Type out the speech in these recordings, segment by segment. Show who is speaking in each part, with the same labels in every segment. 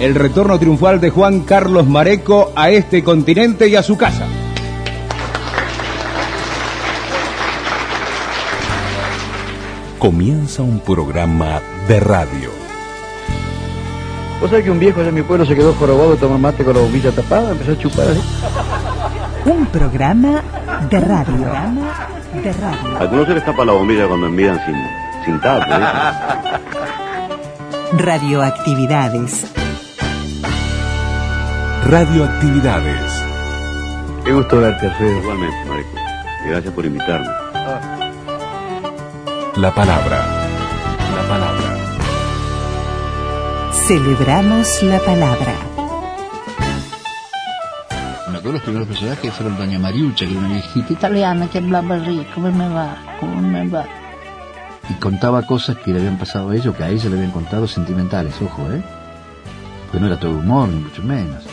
Speaker 1: el retorno triunfal de Juan Carlos Mareco a este continente y a su casa.
Speaker 2: Comienza un programa de radio.
Speaker 3: ¿Vos sabés que un viejo de mi pueblo se quedó jorobado de tomar mate con la bombilla tapada? Empezó a chupar así.
Speaker 4: Un programa de radio. de radio.
Speaker 5: Algunos se les tapa la bombilla cuando envían sin, sin tapa. ¿eh?
Speaker 4: Radioactividades.
Speaker 2: Radioactividades.
Speaker 3: Qué gusto verte, Alfredo.
Speaker 5: Igualmente, Marico. Y gracias por invitarme.
Speaker 2: La palabra. La palabra.
Speaker 4: Celebramos la palabra.
Speaker 6: Me acuerdo los primeros personajes fueron Doña Mariucha, que era una viejita italiana que hablaba rico, ¿cómo me va? ¿Cómo me va? Y contaba cosas que le habían pasado a ellos, que a ella le habían contado sentimentales, ojo, ¿eh? Pues no era todo humor, ni mucho menos.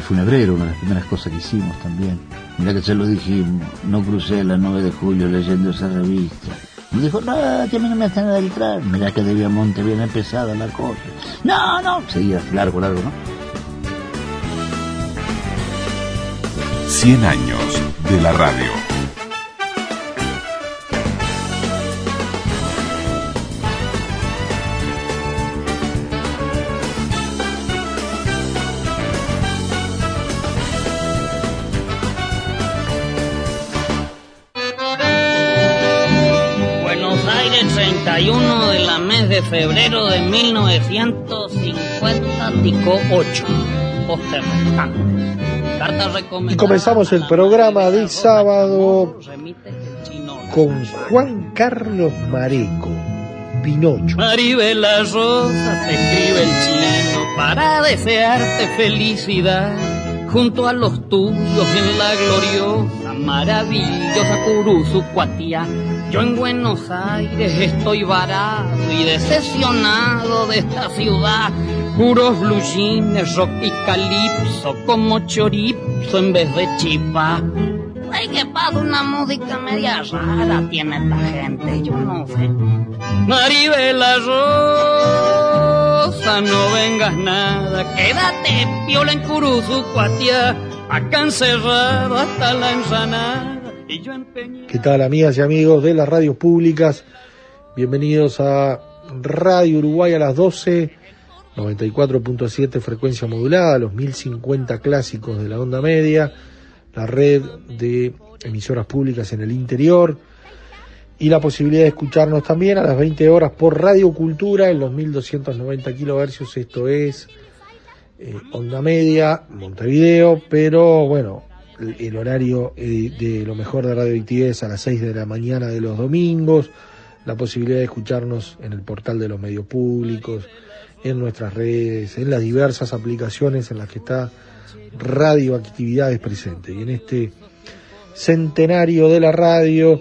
Speaker 6: El funebrero, una de las primeras cosas que hicimos también. Mira que se lo dijimos, no crucé la 9 de julio leyendo esa revista. Me dijo, no, que a mí no me hacen entrar. Mira que de Monte viene pesada la cosa. No, no. Seguía largo, largo, ¿no?
Speaker 2: 100 años de la radio.
Speaker 7: Aires, 31 de la mes de febrero de 1950, Tico 8. Póster restante.
Speaker 8: Y comenzamos el programa de sábado
Speaker 7: el
Speaker 8: con Juan Carlos Mareco, Pinocho.
Speaker 7: Maribela Rosa te escribe el chino para desearte felicidad junto a los tuyos en la gloriosa, maravillosa Curuzucuatía. Yo en Buenos Aires estoy varado y decepcionado de esta ciudad. Puros blue jeans, rock y calipso, como chorizo en vez de chipa. Ay, que pasa, una música media rara tiene esta gente, yo no sé. Maribela No vengas nada, quédate piola en Curuzucuatía, acá encerrado hasta la ensanada. Y yo empeñé.
Speaker 8: ¿Qué tal amigas y amigos de las radios públicas? Bienvenidos a Radio Uruguay a las 12, 94.7 frecuencia modulada, los 1050 clásicos de la onda media, la red de emisoras públicas en el interior y la posibilidad de escucharnos también a las 20 horas por Radio Cultura en los 1290 kilohercios, esto es eh, onda media, Montevideo, pero bueno, el, horario eh, de lo mejor de Radio es a las 6 de la mañana de los domingos, la posibilidad de escucharnos en el portal de los medios públicos, en nuestras redes, en las diversas aplicaciones en las que está radioactividades presente. Y en este centenario de la radio,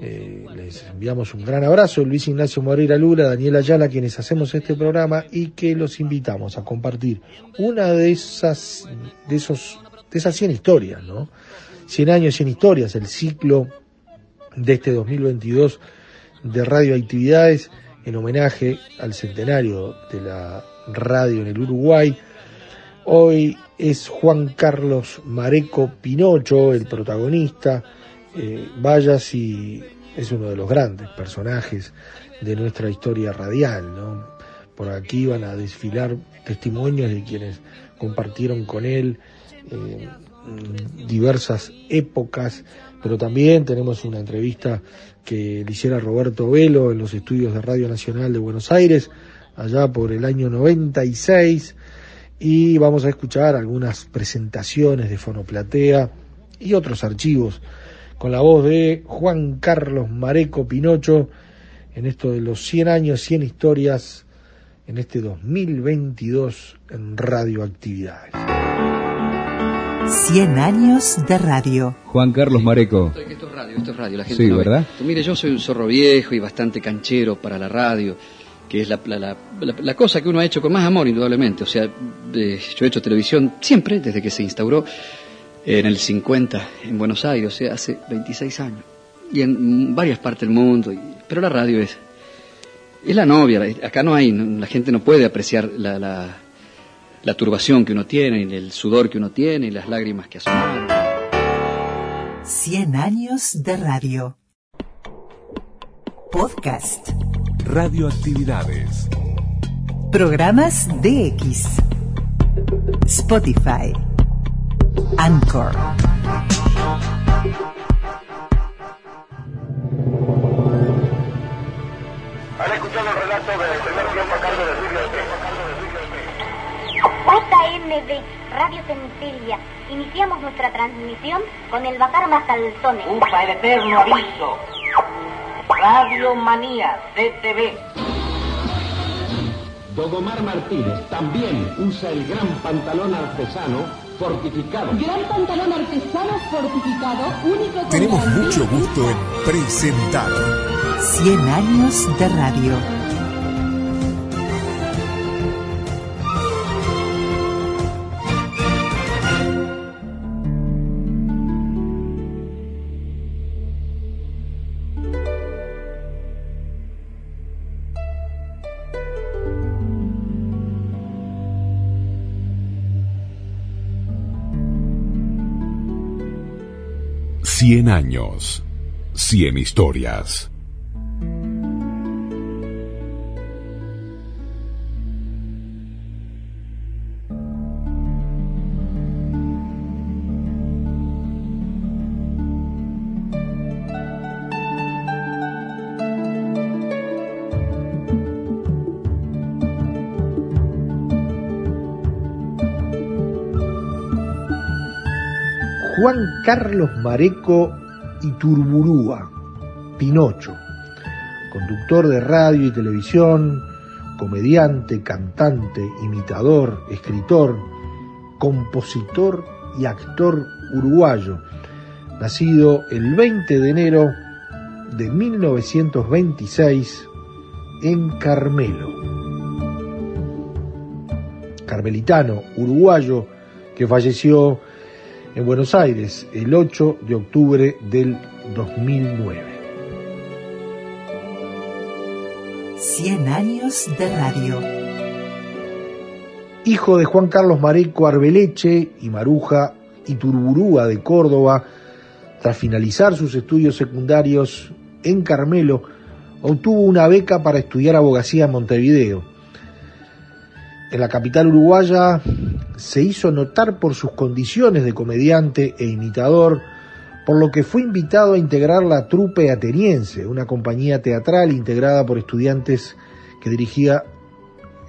Speaker 8: eh, les enviamos un gran abrazo, Luis Ignacio Moreira Lula, Daniel Ayala, quienes hacemos este programa y que los invitamos a compartir una de esas, de esos, de esas 100 historias, ¿no? 100 años, 100 historias, el ciclo de este 2022 de radioactividades en homenaje al centenario de la radio en el Uruguay. Hoy es Juan Carlos Mareco Pinocho, el protagonista. Eh, vaya si es uno de los grandes personajes de nuestra historia radial. ¿no? Por aquí van a desfilar testimonios de quienes compartieron con él eh, diversas épocas, pero también tenemos una entrevista que le hiciera Roberto Velo en los estudios de Radio Nacional de Buenos Aires, allá por el año 96, y vamos a escuchar algunas presentaciones de Fonoplatea y otros archivos con la voz de Juan Carlos Mareco Pinocho en esto de los 100 años, 100 historias en este 2022 en Radioactividades.
Speaker 4: 100 años de radio.
Speaker 1: Juan Carlos Mareco.
Speaker 6: Esto es radio, esto es radio. La gente
Speaker 1: Sí,
Speaker 6: no ve.
Speaker 1: ¿verdad?
Speaker 6: Mire, yo soy un zorro viejo y bastante canchero para la radio, que es la, la- la- la- la cosa que uno ha hecho con más amor, indudablemente. O sea, eh, yo he hecho televisión siempre, desde que se instauró en el 50 en Buenos Aires, o sea, hace 26 años. Y en varias partes del mundo. y- pero la radio es, es la novia. Acá no hay, no- la gente no puede apreciar la, la-
Speaker 3: la turbación que uno tiene, y el sudor que uno tiene, y las lágrimas que asomaron.
Speaker 4: 100 años de radio. Podcast.
Speaker 2: Radioactividades.
Speaker 4: Programas DX. Spotify. Anchor.
Speaker 9: Han escuchado el relato del primer tiempo a cargo de Silvio
Speaker 10: JMB, Radio Centelia. Iniciamos nuestra transmisión con el Bacar Mascalzones.
Speaker 11: Usa el eterno aviso. Radio Manía, CTV.
Speaker 12: Dogomar Martínez también usa el gran pantalón artesano fortificado.
Speaker 13: Gran pantalón artesano fortificado, único con
Speaker 14: Tenemos mucho gusto en presentar
Speaker 4: 100 años de radio.
Speaker 2: Cien años. Cien historias.
Speaker 8: Juan Carlos Mareco Iturburúa, Pinocho, conductor de radio y televisión, comediante, cantante, imitador, escritor, compositor y actor uruguayo, nacido el 20 de enero de 1926 en Carmelo. Carmelitano, uruguayo, que falleció en Buenos Aires el 8 de octubre del 2009.
Speaker 4: 100 años de radio.
Speaker 8: Hijo de Juan Carlos Mareco Arbeleche y Maruja Iturburúa de Córdoba, tras finalizar sus estudios secundarios en Carmelo, obtuvo una beca para estudiar abogacía en Montevideo. En la capital uruguaya se hizo notar por sus condiciones de comediante e imitador, por lo que fue invitado a integrar la Trupe Ateniense, una compañía teatral integrada por estudiantes que dirigía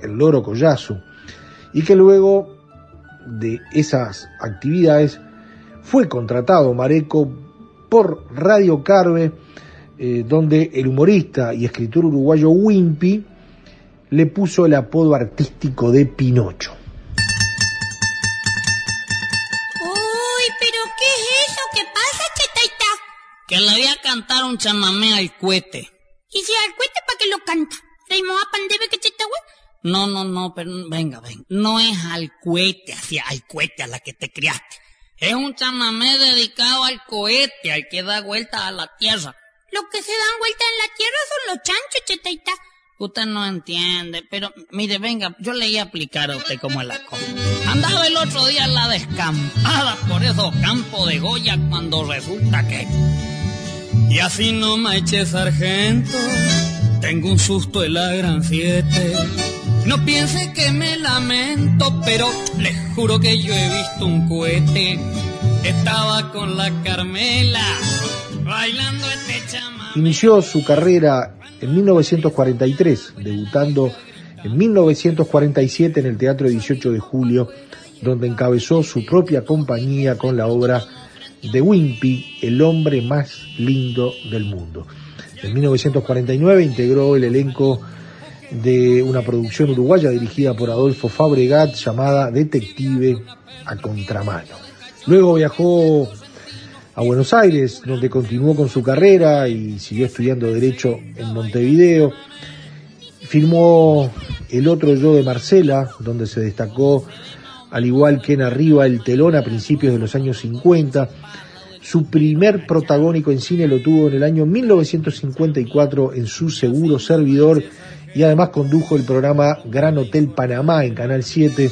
Speaker 8: el Loro Collazo, y que luego de esas actividades fue contratado Mareco por Radio Carve, eh, donde el humorista y escritor uruguayo Wimpy le puso el apodo artístico de Pinocho.
Speaker 15: Uy, pero ¿qué es eso? ¿Qué pasa, chetaita?
Speaker 7: Que le voy a cantar un chamamé al cohete.
Speaker 15: ¿Y si al cuete para que lo canta? ¿Reimoa pandebe que?
Speaker 7: No, no, no, pero venga, venga. No es al cohete, hacia al cohete a la que te criaste. Es un chamamé dedicado al cohete, al que da vuelta a la tierra.
Speaker 15: Lo que se dan vuelta en la tierra son los chanchos, chetaita.
Speaker 7: Usted no entiende, pero mire, venga, yo le iba a aplicar a usted cómo es la cosa. Andaba el otro día en la descampada por esos campos de Goya cuando resulta que... Y así no me eche sargento, tengo un susto en la gran siete. No piense que me lamento, pero les juro que yo he visto un cohete. Estaba con la Carmela, bailando este chama.
Speaker 8: Inició su carrera en 1943, debutando en 1947 en el Teatro 18 de Julio, donde encabezó su propia compañía con la obra de Wimpy, el hombre más lindo del mundo. En 1949 integró el elenco de una producción uruguaya dirigida por Adolfo Fabregat llamada Detective a Contramano. Luego viajó a Buenos Aires, donde continuó con su carrera y siguió estudiando Derecho en Montevideo. Firmó El otro yo de Marcela, donde se destacó, al igual que en Arriba el telón a principios de los años 50. Su primer protagónico en cine lo tuvo en el año 1954 en su seguro servidor y además condujo el programa Gran Hotel Panamá en Canal 7,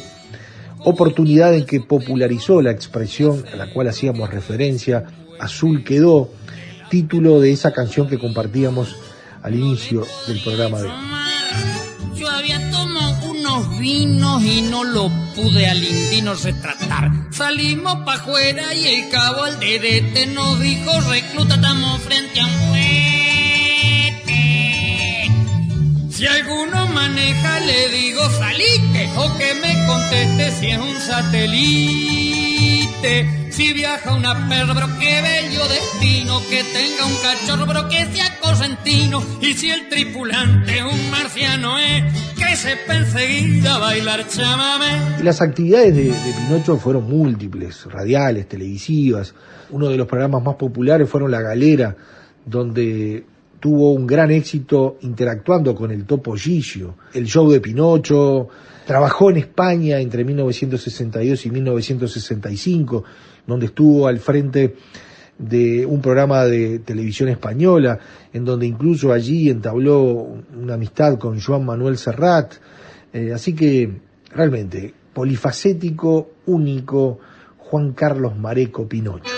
Speaker 8: oportunidad en que popularizó la expresión a la cual hacíamos referencia, Azul quedó, título de esa canción que compartíamos al inicio del programa de hoy.
Speaker 7: Yo había tomado unos vinos y no lo pude al indino retratar. Salimos pa' afuera y el cabo al dedete nos dijo, recluta, Si alguno maneja, le digo, salite, o que me conteste si es un satélite. Si viaja una perra, bro, qué bello destino, que tenga un cachorro, que sea correntino. Y si el tripulante un marciano es, que sepa enseguida bailar chamamé.
Speaker 8: Las actividades de, de Pinocho fueron múltiples, radiales, televisivas. Uno de los programas más populares fueron La Galera, donde tuvo un gran éxito interactuando con el Topo Gigio, el show de Pinocho, trabajó en España entre 1962 y 1965, donde estuvo al frente de un programa de televisión española, en donde incluso allí entabló una amistad con Joan Manuel Serrat. Eh, así que realmente polifacético, único, Juan Carlos Mareco Pinocho.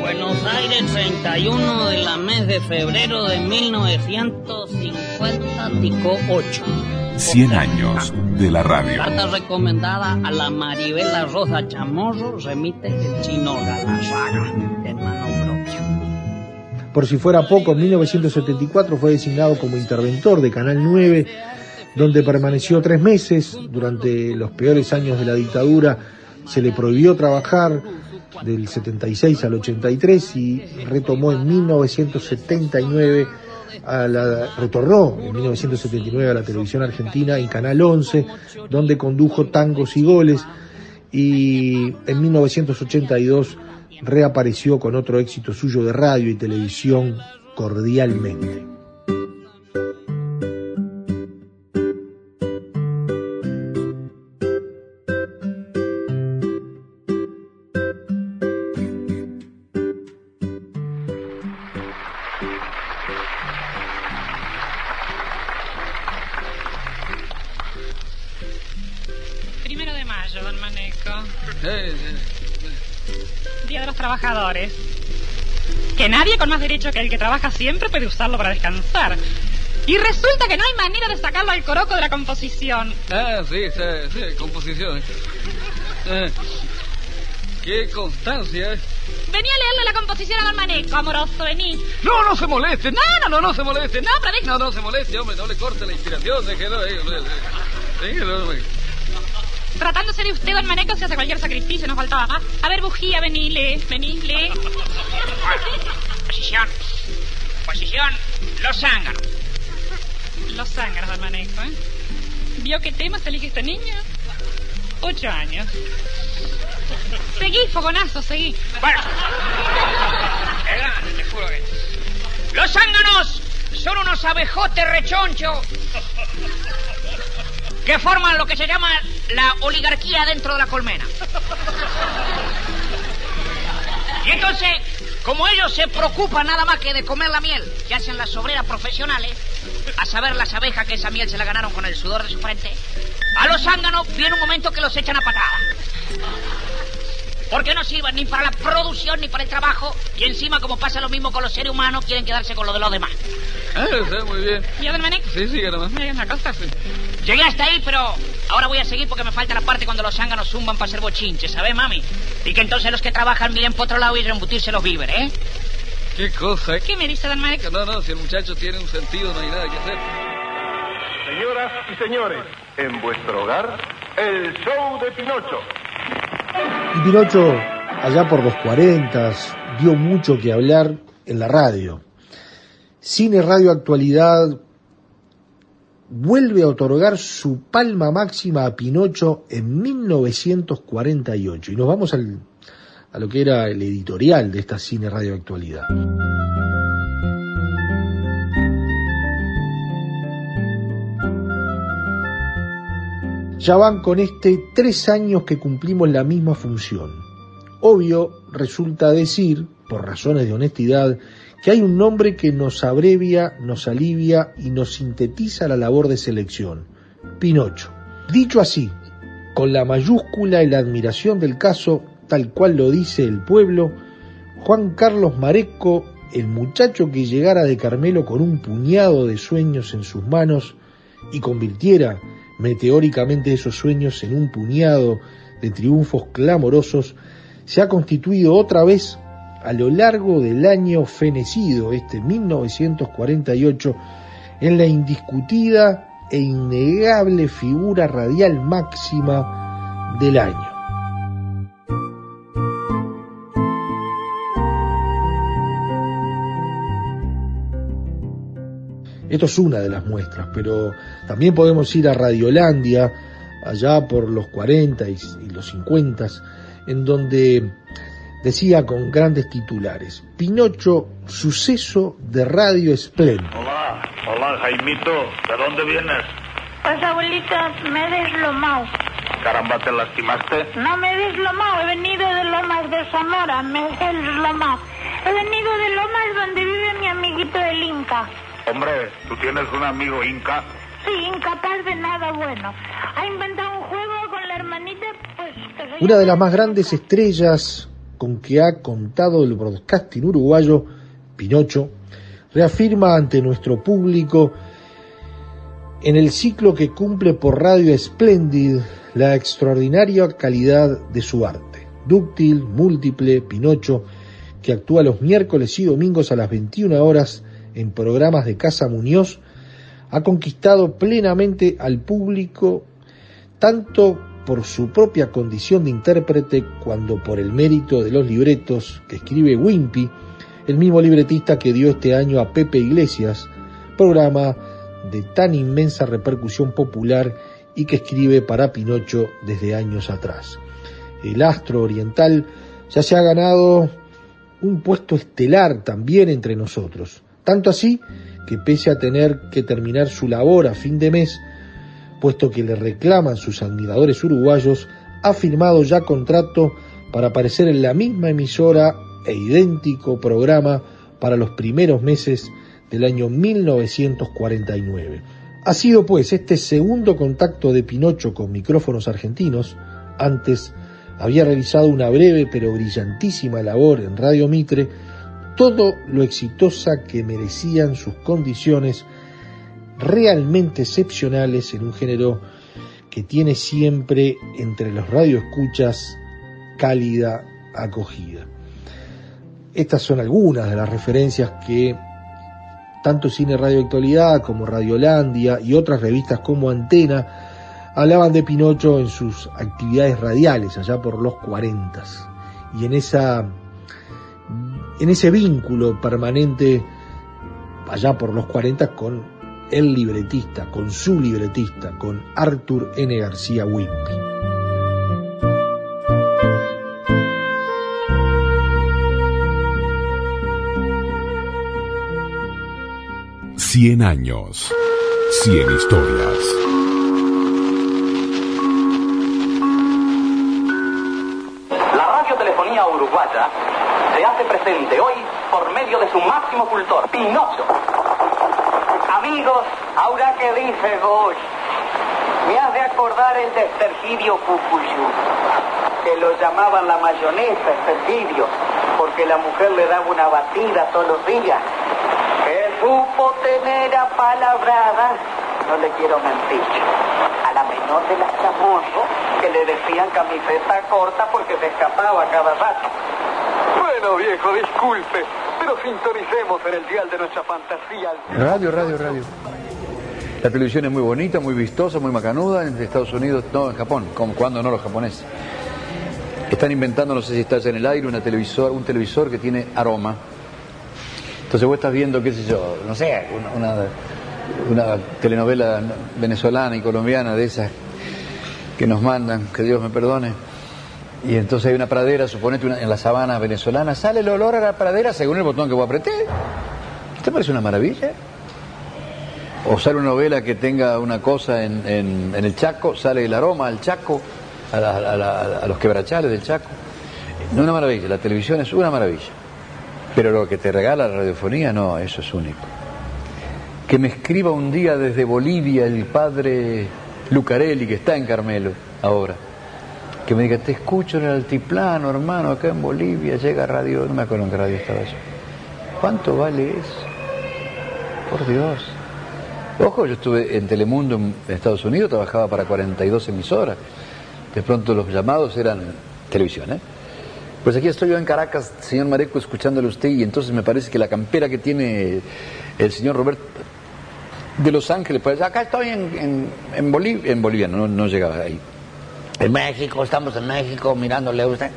Speaker 7: Buenos Aires, 31 de la mes de febrero de 1950, Tico 8.
Speaker 2: 100 años de la radio.
Speaker 7: Carta recomendada a la Maribela Rosa Chamorro, remite el chino Galarraga, hermano propio.
Speaker 8: Por si fuera poco, en 1974 fue designado como interventor de Canal 9, donde permaneció tres meses. Durante los peores años de la dictadura se le prohibió trabajar del 76 al 83 y retomó en 1979 a la, retornó en 1979 a la televisión argentina en Canal 11, donde condujo tangos y goles, y en 1982 reapareció con otro éxito suyo de radio y televisión, Cordialmente.
Speaker 16: Derecho que el que trabaja siempre puede usarlo para descansar. Y resulta que no hay manera de sacarlo al coroco de la composición.
Speaker 17: Ah, sí, sí, sí, composición. Eh, qué constancia, ¿eh?
Speaker 16: Vení a leerle la composición a don Maneco, amoroso, vení.
Speaker 17: No, no se moleste. No, no, no, no se moleste.
Speaker 16: No, pero
Speaker 17: No, no se moleste, hombre. No le corte la inspiración. Déjelo hombre. Déjelo, hombre.
Speaker 16: Tratándose de usted, don Maneco, se hace cualquier sacrificio, nos faltaba más. A ver, bujía, vení, lee, vení, lee.
Speaker 11: Posición. Posición. Los zánganos.
Speaker 16: Los zánganos, don Maneco, ¿eh? ¿Vio qué tema se elige este niño? Ocho años. Seguí, fogonazo, seguí.
Speaker 11: Bueno. Te juro que... Los zánganos son unos abejotes rechonchos que forman lo que se llama la oligarquía dentro de la colmena. Y entonces, como ellos se preocupan nada más que de comer la miel que hacen las obreras profesionales, a saber las abejas que esa miel se la ganaron con el sudor de su frente, a los zánganos viene un momento que los echan a patada. Porque no sirven ni para la producción ni para el trabajo. Y encima, como pasa lo mismo con los seres humanos, quieren quedarse con lo de los demás.
Speaker 17: Ah, está muy bien.
Speaker 16: ¿Vio, don Maneco?
Speaker 17: Sí, sí.
Speaker 11: Llegué hasta ahí, pero ahora voy a seguir porque me falta la parte cuando los zánganos zumban para hacer bochinches, ¿sabes, mami? Y que entonces los que trabajan miren por otro lado y reembutirse los víveres, ¿eh?
Speaker 17: Qué cosa.
Speaker 16: ¿Qué me dice don Maneco?
Speaker 17: No, no, si el muchacho tiene un sentido, no hay nada que hacer.
Speaker 9: Señoras y señores, en vuestro hogar, el show de Pinocho.
Speaker 8: Y Pinocho, allá por los 40, dio mucho que hablar en la radio. Cine Radio Actualidad vuelve a otorgar su palma máxima a Pinocho en 1948. Y nos vamos al, a lo que era el editorial de esta Cine Radio Actualidad. Ya van con este tres años que cumplimos la misma función. Obvio resulta decir, por razones de honestidad, que hay un nombre que nos abrevia, nos alivia y nos sintetiza la labor de selección. Pinocho. Dicho así, con la mayúscula y la admiración del caso, tal cual lo dice el pueblo, Juan Carlos Mareco, el muchacho que llegara de Carmelo con un puñado de sueños en sus manos y convirtiera meteóricamente esos sueños en un puñado de triunfos clamorosos, se ha constituido otra vez a lo largo del año fenecido, este 1948, en la indiscutida e innegable figura radial máxima del año. Esto es una de las muestras, pero también podemos ir a Radiolandia, allá por los 40 y, los 50, en donde decía con grandes titulares, Pinocho, suceso de Radio Espléndido.
Speaker 18: Hola, hola Jaimito, ¿de dónde vienes?
Speaker 19: Pues abuelita, me he deslomado.
Speaker 18: Caramba, ¿te lastimaste?
Speaker 19: No me he deslomado, he venido de Lomas de Zamora, me he deslomado. He venido de Lomas donde vive mi amiguito el Inca.
Speaker 18: Hombre, ¿tú tienes un amigo Inca?
Speaker 19: Sí, incapaz de nada bueno. Ha inventado un juego con la hermanita, pues... Que se
Speaker 8: Una de las más grandes estrellas con que ha contado el broadcasting uruguayo, Pinocho, reafirma ante nuestro público en el ciclo que cumple por Radio Splendid la extraordinaria calidad de su arte. Dúctil, múltiple, Pinocho, que actúa los miércoles y domingos a las 21 horas en programas de Casa Muñoz, ha conquistado plenamente al público tanto por su propia condición de intérprete cuando por el mérito de los libretos que escribe Wimpy, el mismo libretista que dio este año a Pepe Iglesias, programa de tan inmensa repercusión popular y que escribe para Pinocho desde años atrás. El astro oriental ya se ha ganado un puesto estelar también entre nosotros, tanto así que pese a tener que terminar su labor a fin de mes, puesto que le reclaman sus admiradores uruguayos, ha firmado ya contrato para aparecer en la misma emisora e idéntico programa para los primeros meses del año 1949. Ha sido pues este segundo contacto de Pinocho con micrófonos argentinos, antes había realizado una breve pero brillantísima labor en Radio Mitre, todo lo exitosa que merecían sus condiciones realmente excepcionales en un género que tiene siempre entre los radioescuchas cálida acogida. Estas son algunas de las referencias que tanto Cine Radio Actualidad como Radiolandia y otras revistas como Antena hablaban de Pinocho en sus actividades radiales allá por los 40 y en esa en ese vínculo permanente allá por los 40 con el libretista, con su libretista, con Arthur N. García Wimpy.
Speaker 2: Cien años, cien historias.
Speaker 20: La radiotelefonía uruguaya se hace presente hoy por medio de su máximo cultor, Pinocho. Amigos, ahora que dice Bosch, me hace acordar el de Sergilio Cucuyú, que lo llamaban la mayonesa, Sergilio, porque la mujer le daba una batida todos los días. Que supo tener a palabrada, no le quiero mentir, a la menor de las chamorros, que le decían camiseta corta porque se escapaba cada rato.
Speaker 21: Bueno, viejo, disculpe, pero sintonicemos en el dial de nuestra fantasía.
Speaker 3: Radio, radio, radio. La televisión es muy bonita, muy vistosa, muy macanuda en Estados Unidos, no en Japón, como cuando no los japoneses. Están inventando, no sé si estás en el aire, una televisor, un televisor que tiene aroma. Entonces vos estás viendo, qué sé yo, no sé, una, una, una telenovela venezolana y colombiana de esas que nos mandan, que Dios me perdone. Y entonces hay una pradera, suponete una, en la sabana venezolana, sale el olor a la pradera según el botón que vos apreté. ¿Te parece una maravilla? O sale una novela que tenga una cosa en, el Chaco, sale el aroma al Chaco, a, la, a, los quebrachales del Chaco. No una maravilla, la televisión es una maravilla. Pero lo que te regala la radiofonía, no, eso es único. Que me escriba un día desde Bolivia el padre Lucarelli, que está en Carmelo ahora que me diga, te escucho en el altiplano, hermano, acá en Bolivia, llega radio, no me acuerdo en qué radio estaba yo. ¿Cuánto vale eso? Por Dios. Ojo, yo estuve en Telemundo en Estados Unidos, trabajaba para 42 emisoras. De pronto los llamados eran televisión, ¿eh? Pues aquí estoy yo en Caracas, señor Mareco, escuchándole a usted, y entonces me parece que la campera que tiene el señor Roberto de Los Ángeles, pues acá estoy en, en, en Bolivia, en Bolivia, no, no llegaba ahí. En México, estamos en México mirándole a usted.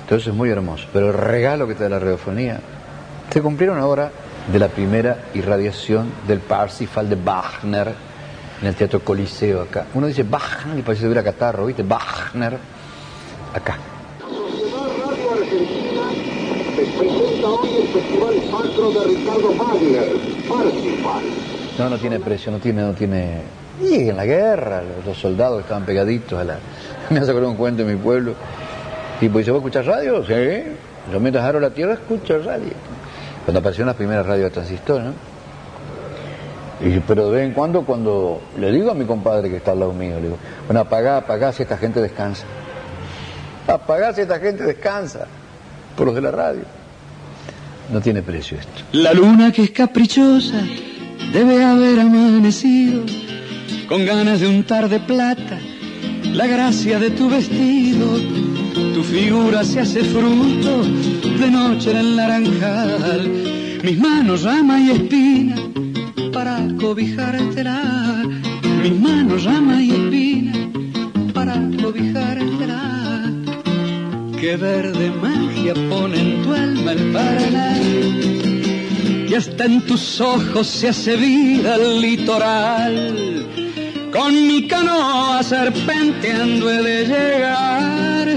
Speaker 3: Entonces es muy hermoso. Pero el regalo que te da la radiofonía, se cumplieron ahora de la primera irradiación del Parsifal de Wagner en el Teatro Coliseo acá. Uno dice Wagner y parece que hubiera catarro, ¿viste? Wagner acá.
Speaker 9: Presenta hoy el Festival de Ricardo Wagner, Parsifal.
Speaker 3: No, no tiene precio, no tiene, no tiene. Y en la guerra, los soldados estaban pegaditos a la. Me hace acordar un cuento en mi pueblo. Tipo, dice, ¿vos escuchás radio? Sí. Yo mientras aro la tierra escucho radio. Cuando aparecieron las primeras radios transistor, ¿no? Y, pero de vez en cuando, cuando le digo a mi compadre que está al lado mío, le digo, bueno, apagá, apagá si esta gente descansa. Apagá si esta gente descansa. Por los de la radio. No tiene precio esto.
Speaker 22: La luna que es caprichosa debe haber amanecido con ganas de untar de plata la gracia de tu vestido. Tu figura se hace fruto de noche en el naranjal. Mis manos, rama y espina para cobijártela. Mis manos, rama y espina para cobijártela. Qué verde magia pone en tu alma el Paraná y hasta en tus ojos se hace vida el litoral. Con mi canoa serpenteando he de llegar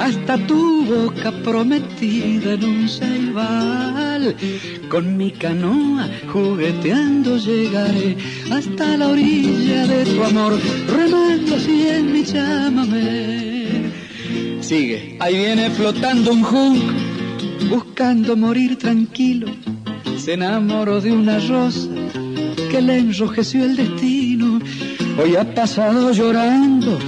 Speaker 22: hasta tu boca prometida en un ceibal. Con mi canoa jugueteando llegaré hasta la orilla de tu amor, remando así en mi llámame. Sigue, ahí viene flotando un junco, buscando morir tranquilo se enamoró de una rosa que le enrojeció el destino. Hoy ha pasado llorando,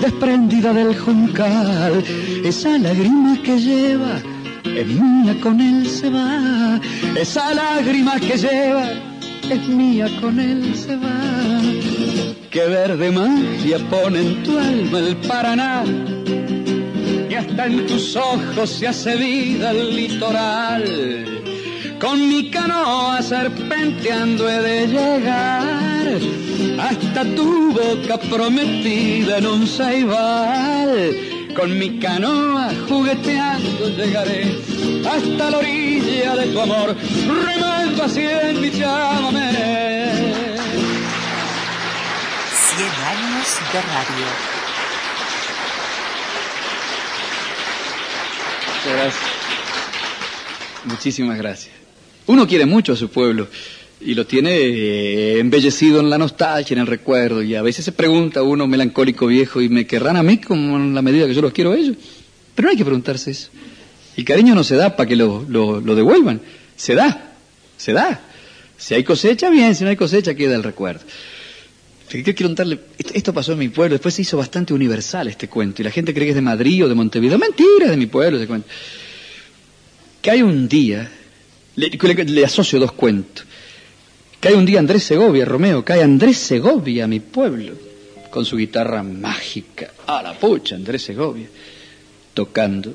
Speaker 22: desprendida del juncal. Esa lágrima que lleva es mía, con él se va. Esa lágrima que lleva es mía, con él se va. Qué verde magia pone en tu alma el Paraná. Y hasta en tus ojos se hace vida el litoral. Con mi canoa serpenteando he de llegar hasta tu boca prometida en un ceibal. Con mi canoa jugueteando llegaré hasta la orilla de tu amor, remando así en mi llámame.
Speaker 4: Cien años de radio.
Speaker 22: Muchas gracias. Muchísimas gracias. Uno quiere mucho a su pueblo y lo tiene eh, embellecido en la nostalgia, en el recuerdo, y a veces se pregunta uno melancólico viejo, ¿y me querrán a mí como en la medida que yo los quiero a ellos? Pero no hay que preguntarse eso. El cariño no se da para que lo, lo, devuelvan, se da, se da. Si hay cosecha, bien, si no hay cosecha, queda el recuerdo. Yo quiero contarle, esto, pasó en mi pueblo, después se hizo bastante universal este cuento, y la gente cree que es de Madrid o de Montevideo. Mentira, es de mi pueblo ese cuento. Que hay un día, le asocio dos cuentos. Hay un día Andrés Segovia, Romeo, cae Andrés Segovia a mi pueblo, con su guitarra mágica, a la pucha, Andrés Segovia, tocando.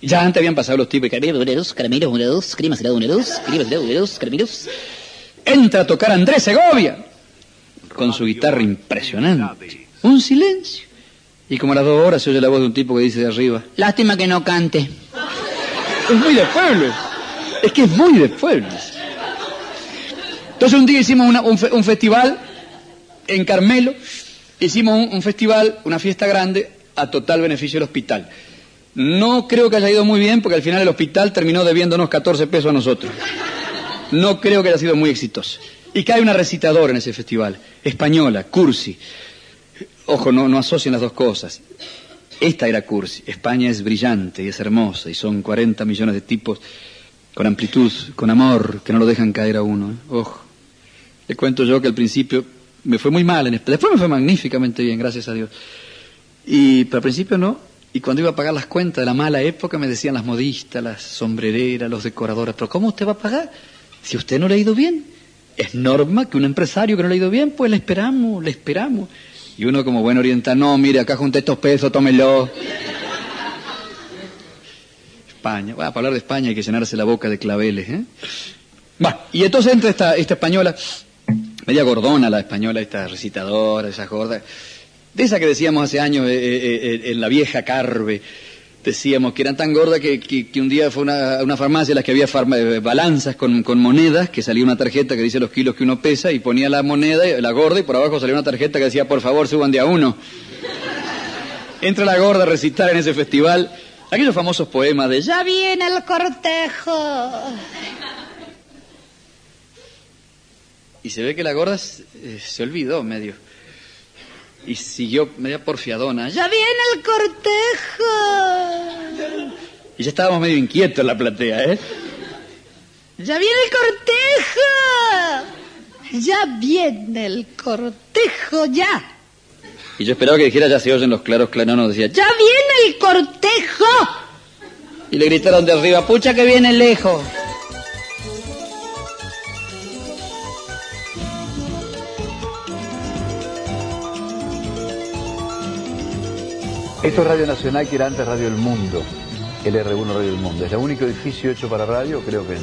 Speaker 22: Ya antes habían pasado los tipos, caramelos, caramelos, uneros, cremas uneros, caramelos. Entra a tocar Andrés Segovia, con su guitarra impresionante. Un silencio. Y como a las dos horas se oye la voz de un tipo que dice de arriba, lástima que no cante. Es muy de pueblo. Es que es muy de pueblo. Entonces un día hicimos un, fe- un festival en Carmelo, hicimos un, festival, una fiesta grande, a total beneficio del hospital. No creo que haya ido muy bien porque al final el hospital terminó debiéndonos 14 pesos a nosotros. No creo que haya sido muy exitoso. Y hay una recitadora en ese festival, española, Cursi. Ojo, no, no asocien las dos cosas. Esta era Cursi. España es brillante y es hermosa y son 40 millones de tipos con amplitud, con amor, que no lo dejan caer a uno. ¿eh? Ojo. Le cuento yo que al principio me fue muy mal en España. Después me fue magníficamente bien, gracias a Dios. Y pero al principio no. Y cuando iba a pagar las cuentas de la mala época me decían las modistas, las sombrereras, los decoradores, pero ¿cómo usted va a pagar? Si usted no le ha ido bien. Es norma que un empresario que no le ha ido bien, pues le esperamos, le esperamos. Y uno como buen oriental, no, mire, acá junté estos pesos, tómelo. España, bueno, para hablar de España hay que llenarse la boca de claveles, ¿eh? Bueno, y entonces entra esta española, media gordona la española, esta recitadora, esa gorda, de esa que decíamos hace años eh, eh, eh, en la vieja Carve, decíamos que eran tan gordas que, que, un día fue a una farmacia en la que había balanzas con, con monedas, que salía una tarjeta que dice los kilos que uno pesa, y ponía la moneda, la gorda, y por abajo salía una tarjeta que decía, por favor, suban de a uno. Entra la gorda a recitar en ese festival aquellos famosos poemas de
Speaker 15: Ya viene el cortejo.
Speaker 22: Y se ve que la gorda se, eh, se olvidó medio. Y siguió media porfiadona.
Speaker 15: Ya viene el cortejo.
Speaker 22: Y ya estábamos medio inquietos en la platea, ¿eh?
Speaker 15: Ya viene el cortejo. Ya viene el cortejo, ya.
Speaker 22: Y yo esperaba que dijera ya se oyen los claros clanonos. Decía,
Speaker 15: Ya viene el cortejo.
Speaker 22: Y le gritaron de arriba, pucha que viene lejos.
Speaker 3: Esto es Radio Nacional, que era antes Radio El Mundo. LR1 Radio El Mundo. Es el único edificio hecho para radio, creo que, en-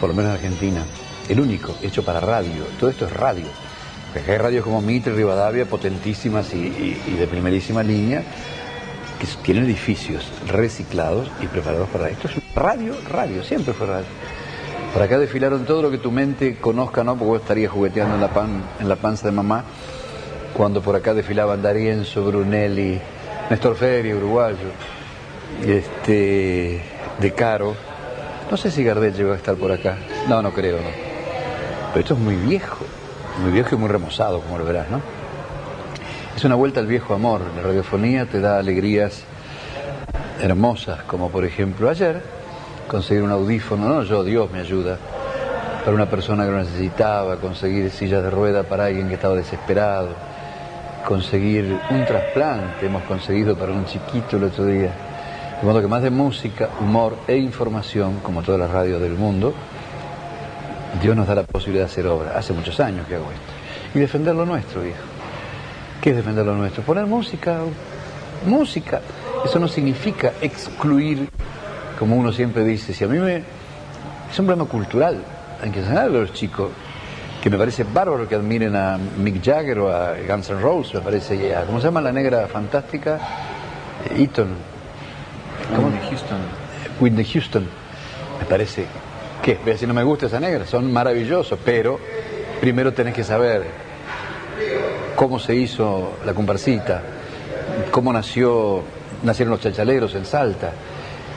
Speaker 3: por lo menos en Argentina. El único hecho para radio. Todo esto es radio. Porque hay radios como Mitre, Rivadavia, potentísimas y, de primerísima línea, que tienen edificios reciclados y preparados para esto. Es radio, radio, siempre fue radio. Por acá desfilaron todo lo que tu mente conozca, ¿no? Porque vos estarías jugueteando en la, pan, en la panza de mamá cuando por acá desfilaban D'Arienzo, Brunelli, Néstor Feria, uruguayo, este, De Caro. No sé si Gardel llegó a estar por acá. No, no creo, no. Pero esto es muy viejo, muy viejo y muy remozado, como lo verás, ¿no? Es una vuelta al viejo amor. La radiofonía te da alegrías hermosas, como por ejemplo ayer, conseguir un audífono, no yo, Dios me ayuda, para una persona que lo necesitaba, conseguir sillas de rueda para alguien que estaba desesperado, conseguir un trasplante, hemos conseguido para un chiquito el otro día. De modo que más de música, humor e información, como todas las radios del mundo, Dios nos da la posibilidad de hacer obra. Hace muchos años que hago esto. Y defender lo nuestro, viejo. ¿Qué es defender lo nuestro? Poner música, música. Eso no significa excluir, como uno siempre dice. Si a mí me... Es un problema cultural. Hay que enseñarle a los chicos que me parece bárbaro que admiren a Mick Jagger o a Guns N' Roses, me parece, a- ¿cómo se llama la negra fantástica? Eh, Eaton. ¿Cómo?
Speaker 22: Whitney Houston.
Speaker 3: Whitney Houston. Me parece que, ve, si no me gusta esa negra, son maravillosos, pero primero tenés que saber cómo se hizo la comparsita, cómo nació, nacieron los chachaleros en Salta,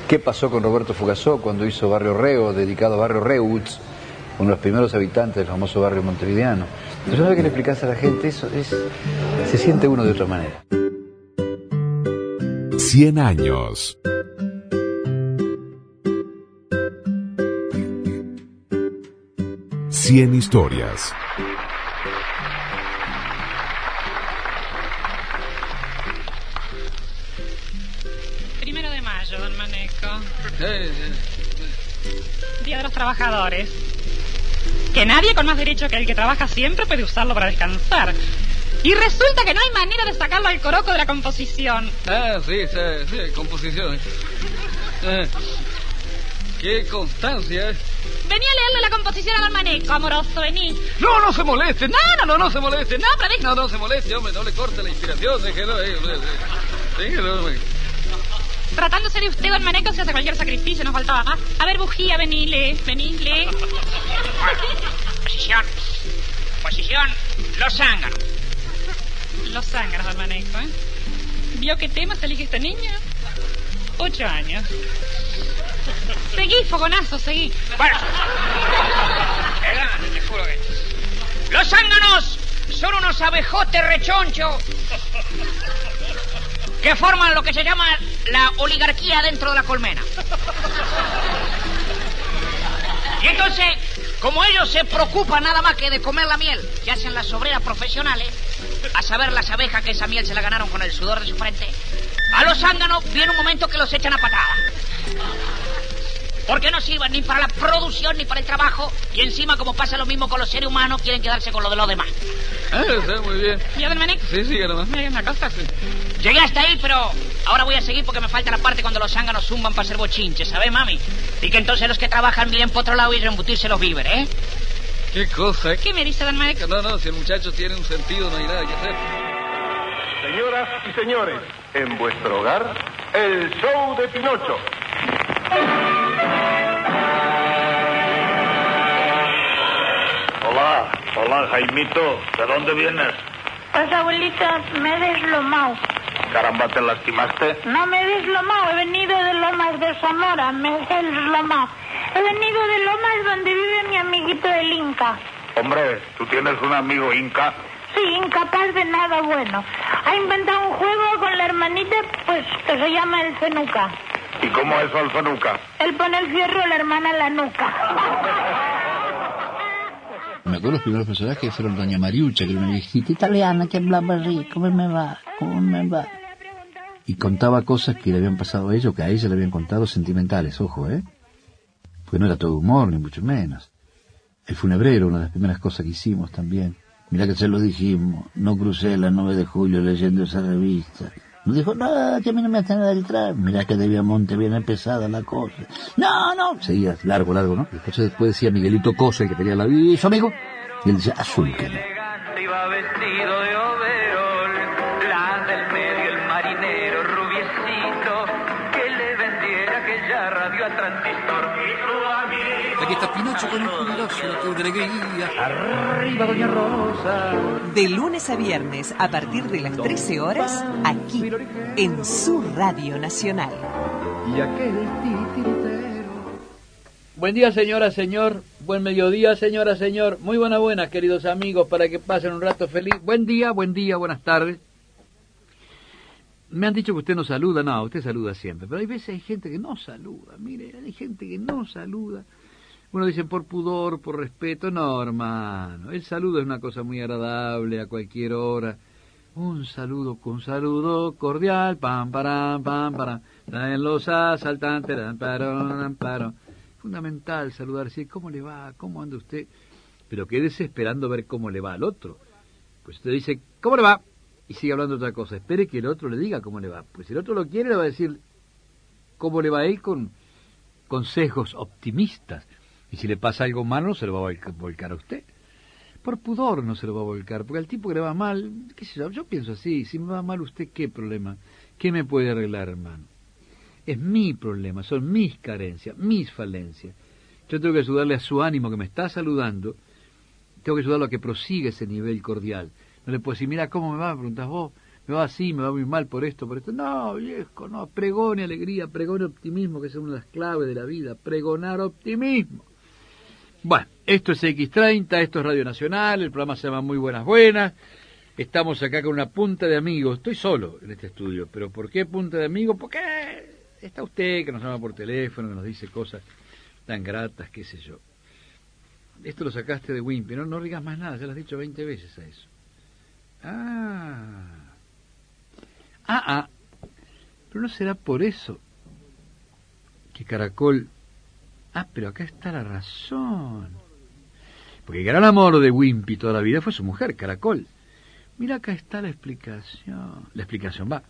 Speaker 3: qué pasó con Roberto Fugazó cuando hizo Barrio Reo, dedicado a Barrio Reuts, uno de los primeros habitantes del famoso barrio montevideano. Entonces, una vez que le explicás a la gente eso, es, se siente uno de otra manera.
Speaker 2: 100 años. Cien historias.
Speaker 16: Primero de mayo, don Maneco. Día de los Trabajadores. Que nadie con más derecho que el que trabaja siempre puede usarlo para descansar. Y resulta que no hay manera de sacarlo al coroco de la composición.
Speaker 17: Ah, sí, sí, sí, composición. Eh, qué constancia. eh.
Speaker 16: Vení a leerle la composición a don Maneco, amoroso, vení.
Speaker 17: No, no se moleste. No, no, no, no se moleste.
Speaker 16: No, pero
Speaker 17: No, no se moleste, hombre, no le corte la inspiración. Déjelo ahí, hombre. Déjelo, hombre.
Speaker 16: Tratándose de usted, don Maneco, se hace cualquier sacrificio, nos faltaba más. A ver, bujía, vení, lee, vení, lee.
Speaker 11: Posición. Posición. Los zánganos.
Speaker 16: Los zánganos, don Maneco, ¿eh? ¿Vio qué tema se elige esta niña? Ocho años. Seguí, fogonazo, seguí.
Speaker 11: Bueno. ¿Verdad? Te juro que... Los zánganos son unos abejotes rechonchos que forman lo que se llama la oligarquía dentro de la colmena. Y entonces, como ellos se preocupan nada más que de comer la miel que hacen las obreras profesionales, a saber las abejas que esa miel se la ganaron con el sudor de su frente, a los zánganos viene un momento que los echan a patada. Porque no sirven ni para la producción ni para el trabajo. Y encima, como pasa lo mismo con los seres humanos, quieren quedarse con lo de los demás.
Speaker 17: Ah, está muy bien.
Speaker 16: ¿Ya?
Speaker 17: Sí, sí, nomás.
Speaker 16: Una cosa, sí.
Speaker 11: Llegué hasta ahí, pero ahora voy a seguir porque me falta la parte cuando los zánganos zumban para hacer bochinches, ¿sabes, mami? Y que entonces los que trabajan miren por otro lado y reembutirse los víveres, ¿eh?
Speaker 17: Qué cosa. ¿eh?
Speaker 16: ¿Qué me dice, Don?
Speaker 17: No, no, si el muchacho tiene un sentido, no hay nada que hacer.
Speaker 9: Señoras y señores, en vuestro hogar, el show de Pinocho.
Speaker 18: Hola, hola, Jaimito. ¿De dónde vienes?
Speaker 19: Pues abuelita, me he deslomado.
Speaker 18: Caramba, ¿te lastimaste?
Speaker 19: No me he deslomado, he venido de Lomas de Zamora, me he deslomado. He venido de Lomas donde vive mi amiguito el Inca.
Speaker 18: Hombre, ¿tú tienes un amigo inca?
Speaker 19: Sí, incapaz de nada bueno. Ha inventado un juego con la hermanita, pues, que se llama el Fenuca.
Speaker 18: ¿Y cómo es el fenuca?
Speaker 19: Él pone el fierro a la hermana en la nuca.
Speaker 6: Me acuerdo los primeros personajes fueron Doña Mariucha, que era una viejita italiana que hablaba así, ¿cómo me va? ¿Cómo me va? Y contaba cosas que le habían pasado a ella, o que a ella le habían contado sentimentales, ojo, ¿eh? Pues no era todo humor, ni mucho menos. El funebrero, una de las primeras cosas que hicimos también. Mira que se lo dijimos, no crucé la 9 de julio leyendo esa revista. No dijo, no, que a mí no me hacen nada detrás. Mira que de Viamonte viene pesada la cosa. No, no. Seguía largo, largo, ¿no? Entonces después decía Miguelito Cosa, el que tenía la vida, y su amigo. Y él decía, azul que no.
Speaker 23: Iba vestido de overol, la del medio el marinero rubiecito, que le vendiera aquella radio al transistor.
Speaker 24: Aquí está Pinocho con el jubiloso, que alegría.
Speaker 23: Arriba, Doña Rosa.
Speaker 4: De lunes a viernes, a partir de las 13 horas, aquí, en su Radio Nacional.
Speaker 23: Y aquel titiritero.
Speaker 22: Buen día, señora, señor. Buen mediodía, señora, señor. Muy buenas, buenas, queridos amigos, para que pasen un rato feliz. Buen día, buen día, buenas tardes. Me han dicho que usted no saluda. No, usted saluda siempre. Pero hay veces hay gente que no saluda. Mire, hay gente que no saluda. Uno dice por pudor, por respeto. No, hermano. El saludo es una cosa muy agradable a cualquier hora. Un saludo con saludo cordial. Pam, param, pam, param. Traen los asaltantes. ram, param. Fundamental saludar. Sí, ¿cómo le va? ¿Cómo anda usted? Pero quédese esperando ver cómo le va al otro. Pues usted dice, ¿cómo le va? Y sigue hablando otra cosa. Espere que el otro le diga cómo le va. Pues si el otro lo quiere, le va a decir cómo le va a él con consejos optimistas. Y si le pasa algo malo, se lo va a volca- volcar a usted. Por pudor no se lo va a volcar, porque al tipo que le va mal, qué sé yo, yo pienso así, si me va mal usted, ¿qué problema? ¿Qué me puede arreglar, hermano? Es mi problema, son mis carencias, mis falencias. Yo tengo que ayudarle a su ánimo que me está saludando, tengo que ayudarlo a que prosiga ese nivel cordial. No le puedo decir, mira, ¿cómo me va? Me preguntas vos, me va así, me va muy mal por esto, por esto. No, viejo, no, pregone alegría, pregone optimismo, que es una de las claves de la vida, pregonar optimismo. Bueno, esto es X30, esto es Radio Nacional, el programa se llama Muy Buenas Buenas. Estamos acá con una punta de amigos. Estoy solo en este estudio, pero ¿por qué punta de amigos? Porque está usted que nos llama por teléfono, que nos dice cosas tan gratas, qué sé yo. Esto lo sacaste de Wimpy, no, no digas más nada, ya lo has dicho 20 veces a eso. Ah. Ah, ah. Pero no será por eso que Caracol... Ah, pero acá está la razón. Porque el gran amor de Wimpy toda la vida fue su mujer, Caracol. Mira, acá está la explicación. La explicación va.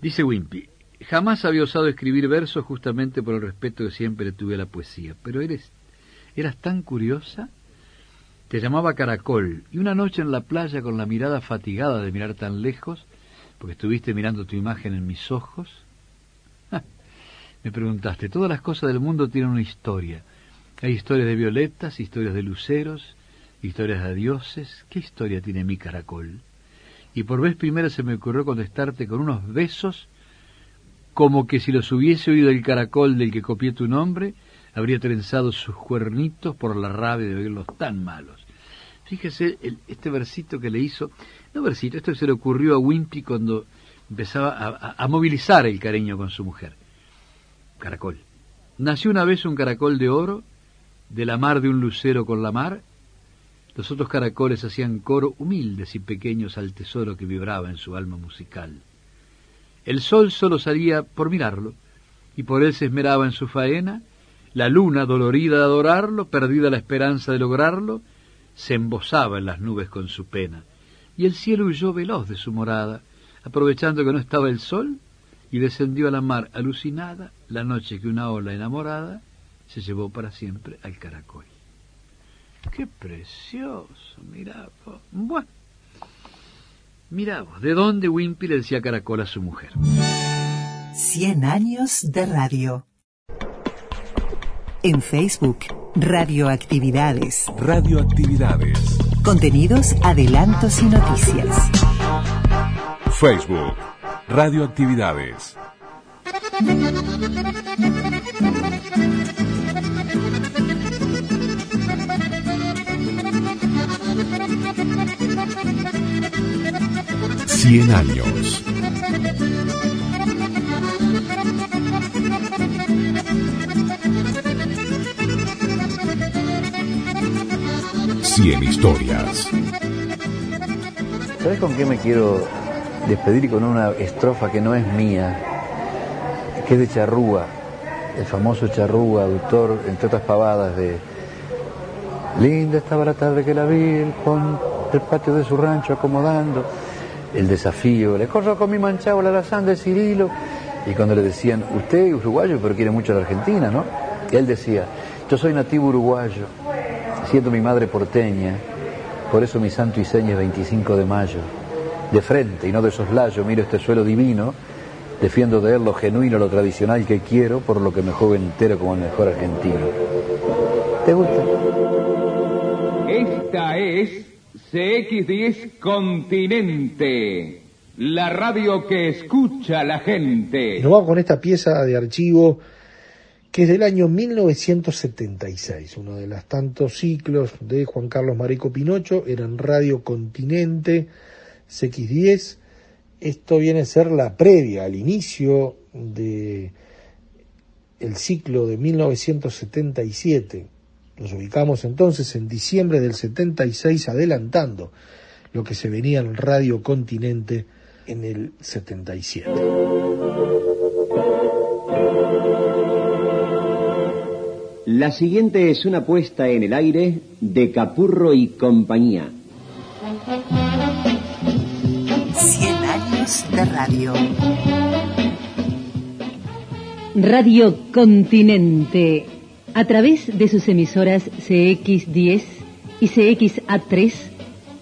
Speaker 22: Dice Wimpy, jamás había osado escribir versos justamente por el respeto que siempre tuve a la poesía. Pero eres, eras tan curiosa. Te llamaba Caracol, y una noche en la playa con la mirada fatigada de mirar tan lejos, porque estuviste mirando tu imagen en mis ojos, me preguntaste, todas las cosas del mundo tienen una historia. Hay historias de violetas, historias de luceros, historias de dioses. ¿Qué historia tiene mi caracol? Y por vez primera se me ocurrió contestarte con unos besos como que si los hubiese oído el caracol del que copié tu nombre, habría trenzado sus cuernitos por la rabia de oírlos tan malos. Fíjese el- este versito que le hizo, no versito, esto se le ocurrió a Wimpy cuando empezaba a, movilizar el cariño con su mujer. Caracol. Nació una vez un caracol de oro
Speaker 3: de la mar de un lucero con la mar, los otros caracoles hacían coro humildes y pequeños al tesoro que vibraba en su alma musical. El sol solo salía por mirarlo, y por él se esmeraba en su faena, la luna, dolorida de adorarlo, perdida la esperanza de lograrlo, se embosaba en las nubes con su pena, y el cielo huyó veloz de su morada, aprovechando que no estaba el sol, y descendió a la mar alucinada la noche que una ola enamorada se llevó para siempre al caracol. ¡Qué precioso! Mirá vos. Bueno, mirá vos, ¿de dónde Wimpy le decía caracol a su mujer?
Speaker 4: Cien años de radio. En Facebook, Radioactividades.
Speaker 2: Radioactividades.
Speaker 4: Contenidos, adelantos y noticias.
Speaker 2: Facebook. Radioactividades. Cien años. Cien historias.
Speaker 3: ¿Sabes con qué me quiero despedir? Con una estrofa que no es mía, que es de Charrúa, el famoso Charrúa, autor, entre otras pavadas, de Linda estaba la tarde que la vi, el Juan del patio de su rancho acomodando, el desafío, le corro con mi manchado la lazán de Cirilo, y cuando le decían, usted es uruguayo, pero quiere mucho a la Argentina, ¿no? Él decía, yo soy nativo uruguayo, siendo mi madre porteña, por eso mi santo y seña es 25 de mayo. De frente y no de soslayo miro este suelo divino, defiendo de él lo genuino, lo tradicional que quiero, por lo que me joven entero como el mejor argentino. ¿Te gusta?
Speaker 25: Esta es CX10 Continente, la radio que escucha la gente.
Speaker 8: Nos vamos con esta pieza de archivo que es del año 1976, uno de los tantos ciclos de Juan Carlos Mareco Pinocho, era en Radio Continente, CX10. Esto viene a ser la previa al inicio de el ciclo de 1977. Nos ubicamos entonces en diciembre del 76 adelantando lo que se venía en Radio Continente en el 77.
Speaker 26: La siguiente es una puesta en el aire de Capurro y compañía.
Speaker 4: De radio.
Speaker 27: Radio Continente, a través de sus emisoras CX10 y CXA3,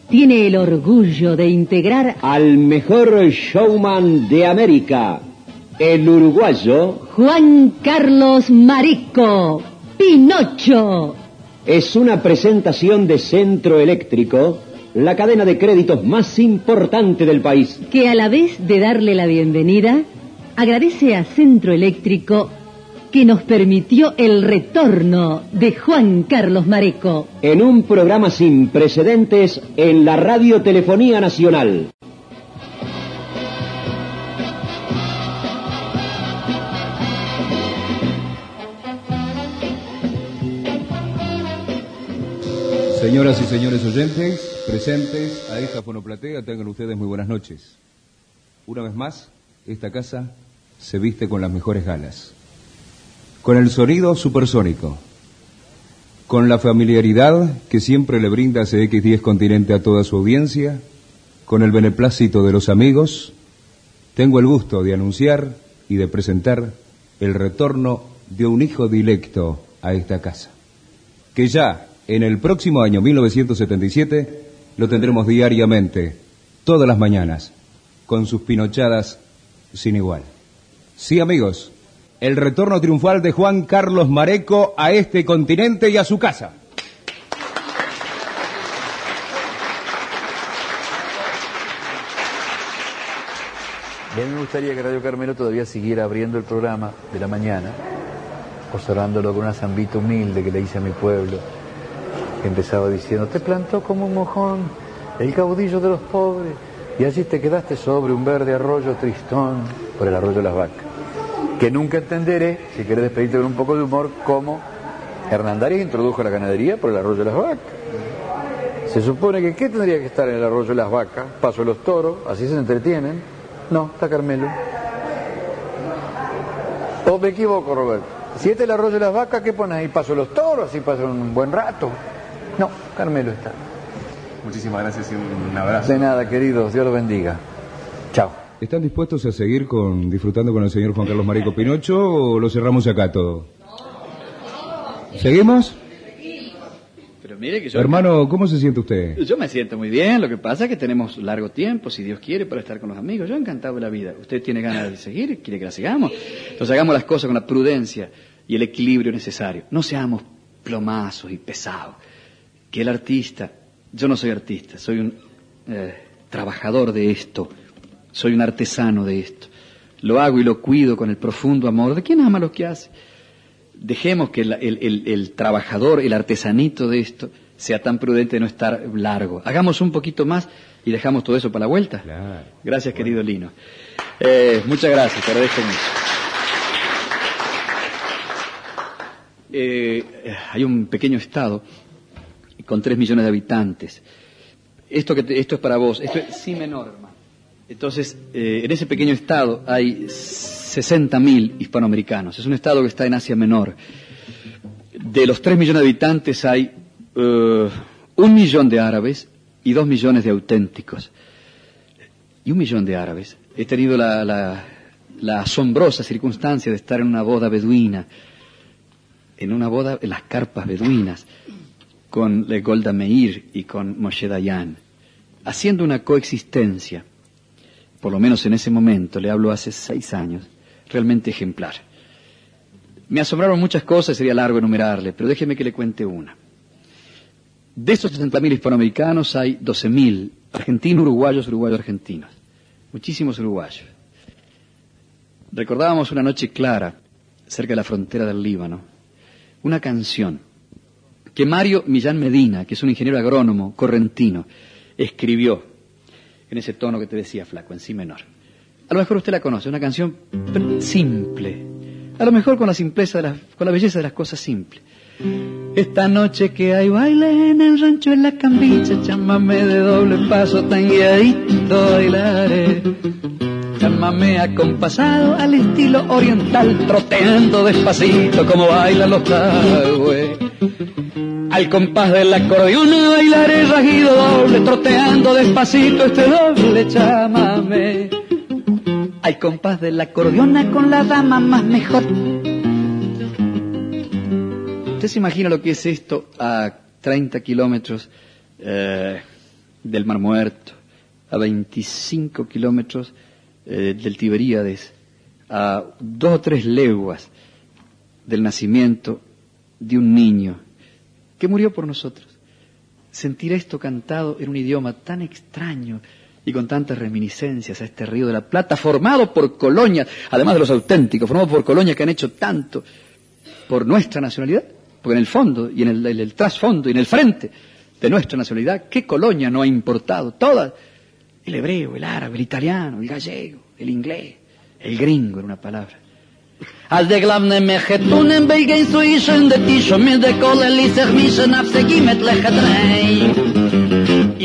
Speaker 27: tiene el orgullo de integrar
Speaker 26: Al mejor showman de América, el uruguayo
Speaker 27: Juan Carlos Marico, Pinocho.
Speaker 26: Es una presentación de Centro Eléctrico, la cadena de créditos más importante del país.
Speaker 27: que a la vez de darle la bienvenida, agradece a Centro Eléctrico que nos permitió el retorno de Juan Carlos Mareco.
Speaker 26: En un programa sin precedentes en la Radiotelefonía Nacional.
Speaker 25: Señoras y señores oyentes, presentes a esta fonoplatea, tengan ustedes muy buenas noches. Una vez más, esta casa se viste con las mejores galas. Con el sonido supersónico. Con la familiaridad que siempre le brinda CX10 Continente a toda su audiencia. Con el beneplácito de los amigos. Tengo el gusto de anunciar y de presentar el retorno de un hijo directo a esta casa. Que ya en el próximo año 1977 lo tendremos diariamente, todas las mañanas, con sus pinochadas sin igual. Sí, amigos, el retorno triunfal de Juan Carlos Mareco a este continente y a su casa.
Speaker 3: Y a mí me gustaría que Radio Carmelo todavía siguiera abriendo el programa de la mañana, observándolo con una zambita humilde que le hice a mi pueblo, empezaba diciendo, te plantó como un mojón el caudillo de los pobres, y allí te quedaste sobre un verde arroyo tristón por el arroyo de las vacas. Que nunca entenderé, si querés despedirte con un poco de humor, cómo Hernán introdujo la ganadería por el arroyo de las vacas. Se supone que ¿qué tendría que estar en el arroyo de las vacas? Paso los toros, así se entretienen. No, está Carmelo. ¿O me equivoco, Roberto? Si este es el arroyo de las vacas, ¿qué pones ahí? Paso los toros, así pasan un buen rato. No, Carmelo está.
Speaker 25: Muchísimas gracias y un abrazo.
Speaker 3: De nada, queridos, Dios los bendiga. Chao.
Speaker 25: ¿Están dispuestos a seguir con disfrutando con el señor Juan Carlos Marico Pinocho o lo cerramos acá todo? ¿Seguimos?
Speaker 22: Pero mire que yo...
Speaker 25: Hermano, ¿cómo se siente usted?
Speaker 22: Yo me siento muy bien, lo que pasa es que tenemos largo tiempo, si Dios quiere, para estar con los amigos. Yo encantado de la vida. ¿Usted tiene ganas de seguir? ¿Quiere que la sigamos? Entonces hagamos las cosas con la prudencia y el equilibrio necesario. No seamos plomazos y pesados. Que el artista, yo no soy artista, soy un eh, trabajador de esto, soy un artesano de esto. Lo hago y lo cuido con el profundo amor de quien ama lo que hace. Dejemos que el, el- el- el trabajador, el artesanito de esto, sea tan prudente de no estar largo. Hagamos un poquito más y dejamos todo eso para la vuelta. Gracias, querido Lino. Eh, muchas gracias, te agradezco mucho. Eh, hay un pequeño estado con tres millones de habitantes. Esto, que te- esto es para vos, esto es si menor. Entonces, eh, en ese pequeño estado hay 60.000 hispanoamericanos. Es un estado que está en Asia Menor. De los 3 millones de habitantes hay eh, un millón de árabes y dos millones de auténticos. Y un millón de árabes. He tenido la, la- la asombrosa circunstancia de estar en una boda beduina, en una boda en las carpas beduinas, con Le Golda Meir y con Moshe Dayan, haciendo una coexistencia por lo menos en ese momento, le hablo hace seis años, realmente ejemplar. Me asombraron muchas cosas, sería largo enumerarle, pero déjeme que le cuente una. De esos 60.000 hispanoamericanos hay 12.000 argentinos, uruguayos, uruguayos, argentinos. Muchísimos uruguayos. Recordábamos una noche clara, cerca de la frontera del Líbano, una canción que Mario Millán Medina, que es un ingeniero agrónomo correntino, escribió en ese tono que te decía, flaco, en si menor. A lo mejor usted la conoce, una canción simple. A lo mejor con la simpleza, de con la belleza de las cosas simples. Esta noche que hay baile en el rancho en la cambicha, chámame de doble paso tan guiadito bailaré. Llámame acompasado al estilo oriental, troteando despacito como bailan los tagües. Al compás del acordeón bailaré rajido doble, troteando despacito este doble chámame. Al compás del acordeón con la dama más mejor. ¿Usted se imagina lo que es esto a 30 kilómetros eh, del Mar Muerto, a 25 kilómetros eh, del Tiberíades, a dos o tres leguas del nacimiento de un niño que murió por nosotros? Sentir esto cantado en un idioma tan extraño y con tantas reminiscencias a este río de la Plata, formado por colonias, además de los auténticos, formado por colonias que han hecho tanto por nuestra nacionalidad, porque en el fondo y en el, en el trasfondo y en el frente de nuestra nacionalidad, ¿qué colonia no ha importado? Todas. El hebreo, el árabe, el italiano, el gallego, el inglés, el gringo en una palabra.
Speaker 7: Als de glamne mechetunen beigen so ischen de tisho mit de kole li sich mischen auf se gimet lechetnei.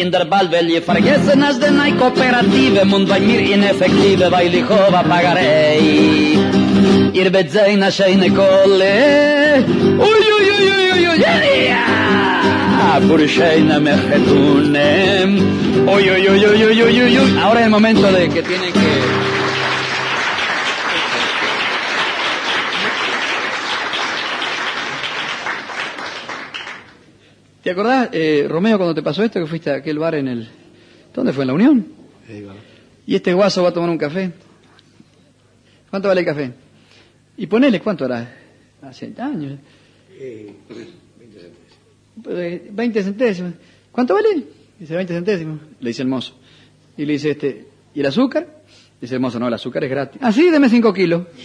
Speaker 7: In der Ball will je vergessen als de nei Kooperative mund bei mir ineffektive weil ich hova pagarei. Ihr bet sein a scheine kole. Uy uy uy uy uy uy
Speaker 22: Ahora es el momento de que tienen que... ¿Te acordás, eh, Romeo, cuando te pasó esto, que fuiste a aquel bar en el... ¿Dónde fue? ¿En la Unión? Y este guaso va a tomar un café. ¿Cuánto vale el café? Y ponele, ¿cuánto era? Hace años. Pues, 20 centésimos. ¿Cuánto vale? Dice 20 centésimos. Le dice el mozo. Y le dice este, ¿y el azúcar? Dice el mozo, no, el azúcar es gratis. Ah, sí, deme 5 kilos.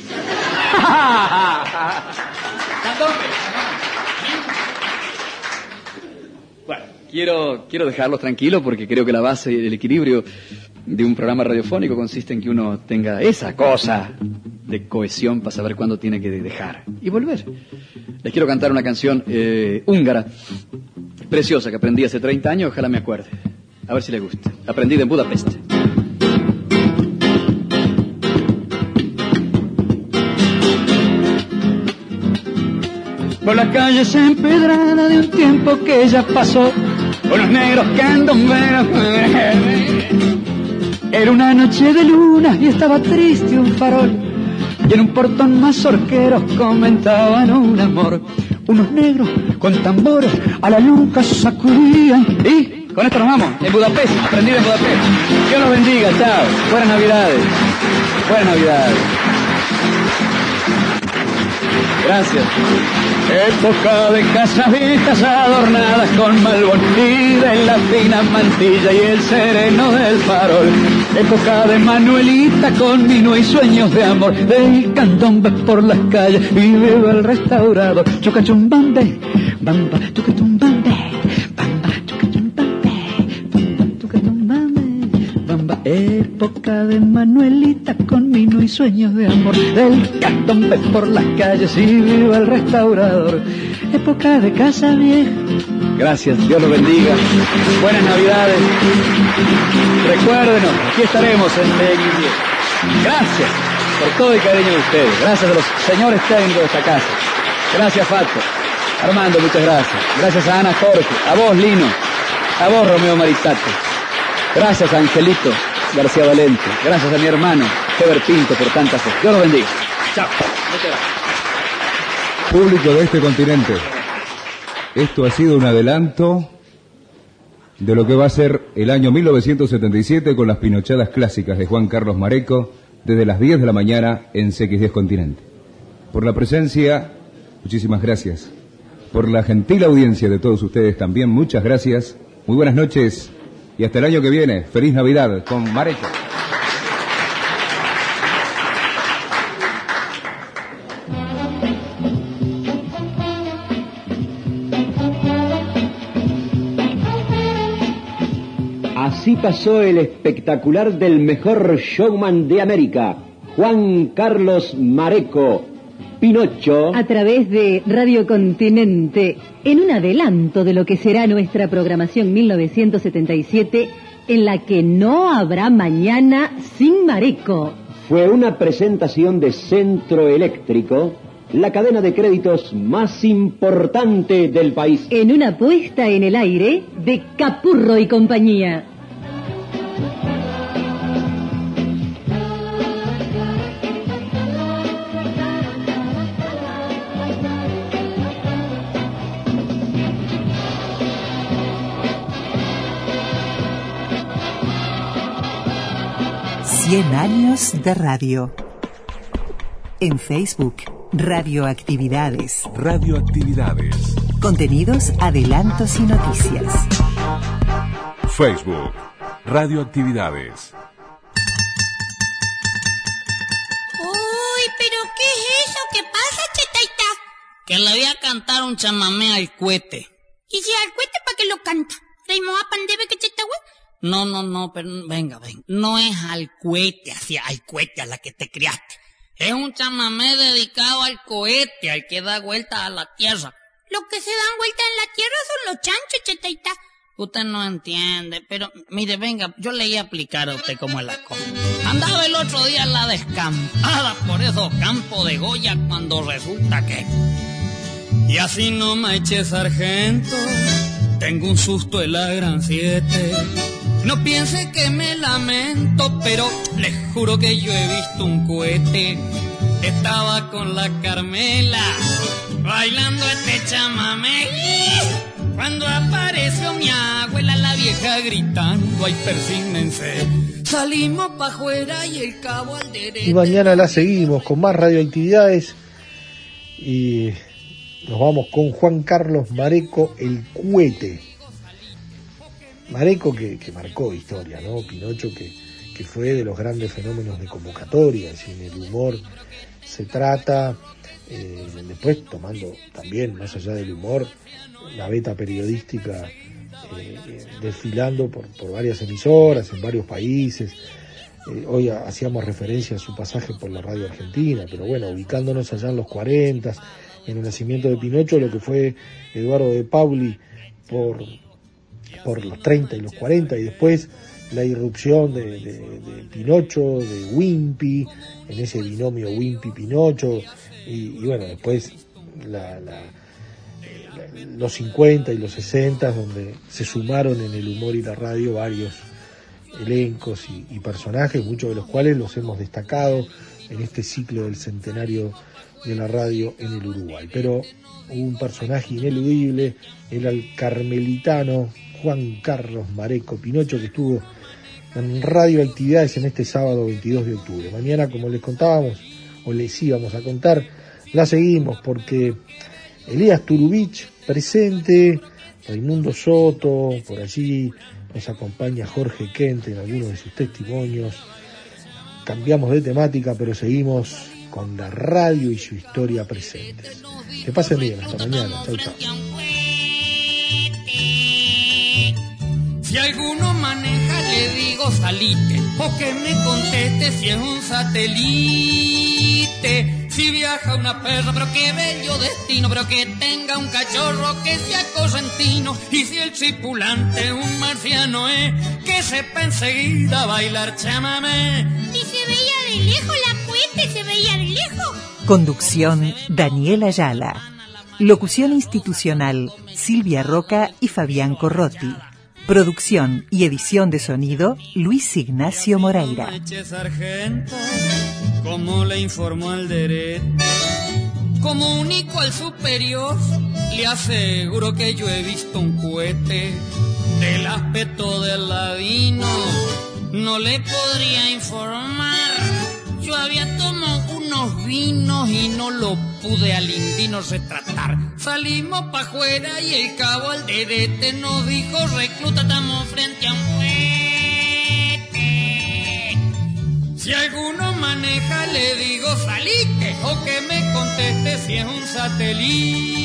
Speaker 22: Bueno, quiero, quiero dejarlos tranquilos porque creo que la base y el equilibrio de un programa radiofónico consiste en que uno tenga esa cosa de cohesión para saber cuándo tiene que dejar y volver. Les quiero cantar una canción eh, húngara, preciosa, que aprendí hace 30 años, ojalá me acuerde. A ver si les gusta. Aprendí en Budapest. Por las calles empedradas de un tiempo que ya pasó, con los negros candomberos. Era una noche de luna y estaba triste un farol. Y en un portón más orqueros comentaban un amor. Unos negros con tambores a la nuca sacudían. Y con esto nos vamos, en Budapest, aprendí en Budapest. Dios los bendiga, chao. Buenas Navidades. Buenas Navidades. Gracias. Época de casas vistas adornadas con malbón y la fina mantilla y el sereno del farol. Época de Manuelita con vino y sueños de amor. Del candombe por las calles y viva el restaurador. Chucachumbambe, bamba, chucachumbambe, bamba, chucachumbambe, bamba, chucachumbambe, bamba. Época de Manuelita con vino y sueños de amor. Del candombe por las calles y viva el restaurador. Época de casa vieja. Gracias, Dios los bendiga. Buenas Navidades. Recuérdenos, aquí estaremos en Leguía. Gracias por todo el cariño de ustedes. Gracias a los señores técnicos de esta casa. Gracias, Fato. Armando, muchas gracias. Gracias a Ana Jorge, a vos, Lino, a vos, Romeo Maritate. Gracias Angelito García Valente. Gracias a mi hermano, Heber Pinto, por tanta fe. Dios los. Chao.
Speaker 25: Público de este continente, esto ha sido un adelanto de lo que va a ser el año 1977 con las pinochadas clásicas de Juan Carlos Mareco desde las 10 de la mañana en CX10 Continente. Por la presencia, muchísimas gracias. Por la gentil audiencia de todos ustedes también, muchas gracias. Muy buenas noches y hasta el año que viene. Feliz Navidad con Mareco.
Speaker 26: Pasó el espectacular del mejor showman de América, Juan Carlos Mareco, Pinocho.
Speaker 27: A través de Radio Continente, en un adelanto de lo que será nuestra programación 1977, en la que no habrá mañana sin Mareco.
Speaker 26: Fue una presentación de Centro Eléctrico, la cadena de créditos más importante del país.
Speaker 27: En una puesta en el aire de Capurro y compañía.
Speaker 4: Cien años de radio. En Facebook, Radioactividades.
Speaker 2: Radioactividades.
Speaker 4: Contenidos, adelantos y noticias.
Speaker 2: Facebook. Radioactividades.
Speaker 15: Uy, pero ¿qué es eso? ¿Qué pasa, chetaita?
Speaker 7: Que le voy a cantar un chamamé al cohete.
Speaker 15: ¿Y si al cuete para qué lo canta? ¿Reimo apan debe que chetahue?
Speaker 7: No, no, no, pero venga, venga. No es al cohete, así, al cohete a la que te criaste. Es un chamamé dedicado al cohete, al que da vuelta a la tierra.
Speaker 15: Lo que se dan vuelta en la tierra son los chanchos, chetaita.
Speaker 7: Usted no entiende, pero mire, venga, yo le iba a aplicar a usted cómo es la cosa. Andaba el otro día en la descampada por esos campos de Goya cuando resulta que... Y así no me eche sargento, tengo un susto en la gran siete. No piense que me lamento, pero les juro que yo he visto un cohete. Estaba con la Carmela, bailando este chamamé. Cuando apareció mi abuela, la vieja gritando, ay, persígnense. Salimos pa' afuera y el cabo al derecho.
Speaker 8: Y mañana la seguimos con más radioactividades y nos vamos con Juan Carlos Mareco, el cuete. Mareco que, que marcó historia, ¿no? Pinocho que, que fue de los grandes fenómenos de convocatoria, decir, el humor se trata, eh, después tomando también, más allá del humor, la beta periodística eh, desfilando por, por varias emisoras en varios países. Eh, hoy hacíamos referencia a su pasaje por la radio argentina, pero bueno, ubicándonos allá en los 40, en el nacimiento de Pinocho lo que fue Eduardo de Pauli por, por los 30 y los 40 y después la irrupción de, de, Pinocho, de Wimpy, en ese binomio Wimpy-Pinocho y, y, bueno, después la, la, los 50 y los 60 donde se sumaron en el humor y la radio varios elencos y, y, personajes, muchos de los cuales los hemos destacado en este ciclo del centenario de la radio en el Uruguay. Pero un personaje ineludible era el carmelitano Juan Carlos Mareco Pinocho, que estuvo en radioactividades en este sábado 22 de octubre. Mañana, como les contábamos, o les íbamos a contar, la seguimos porque Elías Turubich presente, Raimundo Soto, por allí nos acompaña Jorge Kent en algunos de sus testimonios. Cambiamos de temática, pero seguimos con la radio y su historia presente. Que pasen bien, hasta mañana. Chau.
Speaker 28: Si alguno maneja, le digo salite, o que me conteste si es un satélite. Si viaja una perra, pero qué bello destino, pero que tenga un cachorro que sea correntino. Y si el tripulante un marciano es, que sepa enseguida bailar chamamé.
Speaker 15: Y se veía de lejos la cuenta y se veía de lejos.
Speaker 4: Conducción Daniel Ayala. Locución institucional Silvia Roca y Fabián Corrotti. Producción y edición de sonido Luis Ignacio Moreira.
Speaker 28: Como le informó al derecho, como único al superior, le aseguro que yo he visto un cohete del aspecto del ladino. No le podría informar, yo había tomado unos vinos y no lo pude al indino retratar. Salimos pa' afuera y el cabo al dedete nos dijo, recluta, estamos frente a un fuete. Si alguno maneja, le digo, salite, o que me conteste si es un satélite.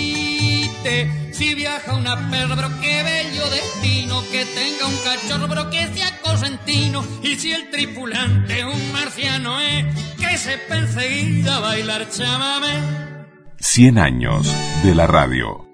Speaker 28: Si viaja una perra, pero qué bello destino, que tenga un cachorro, pero que sea correntino. Y si el tripulante un marciano es, que sepa enseguida bailar chamamé.
Speaker 2: 100 años de la radio.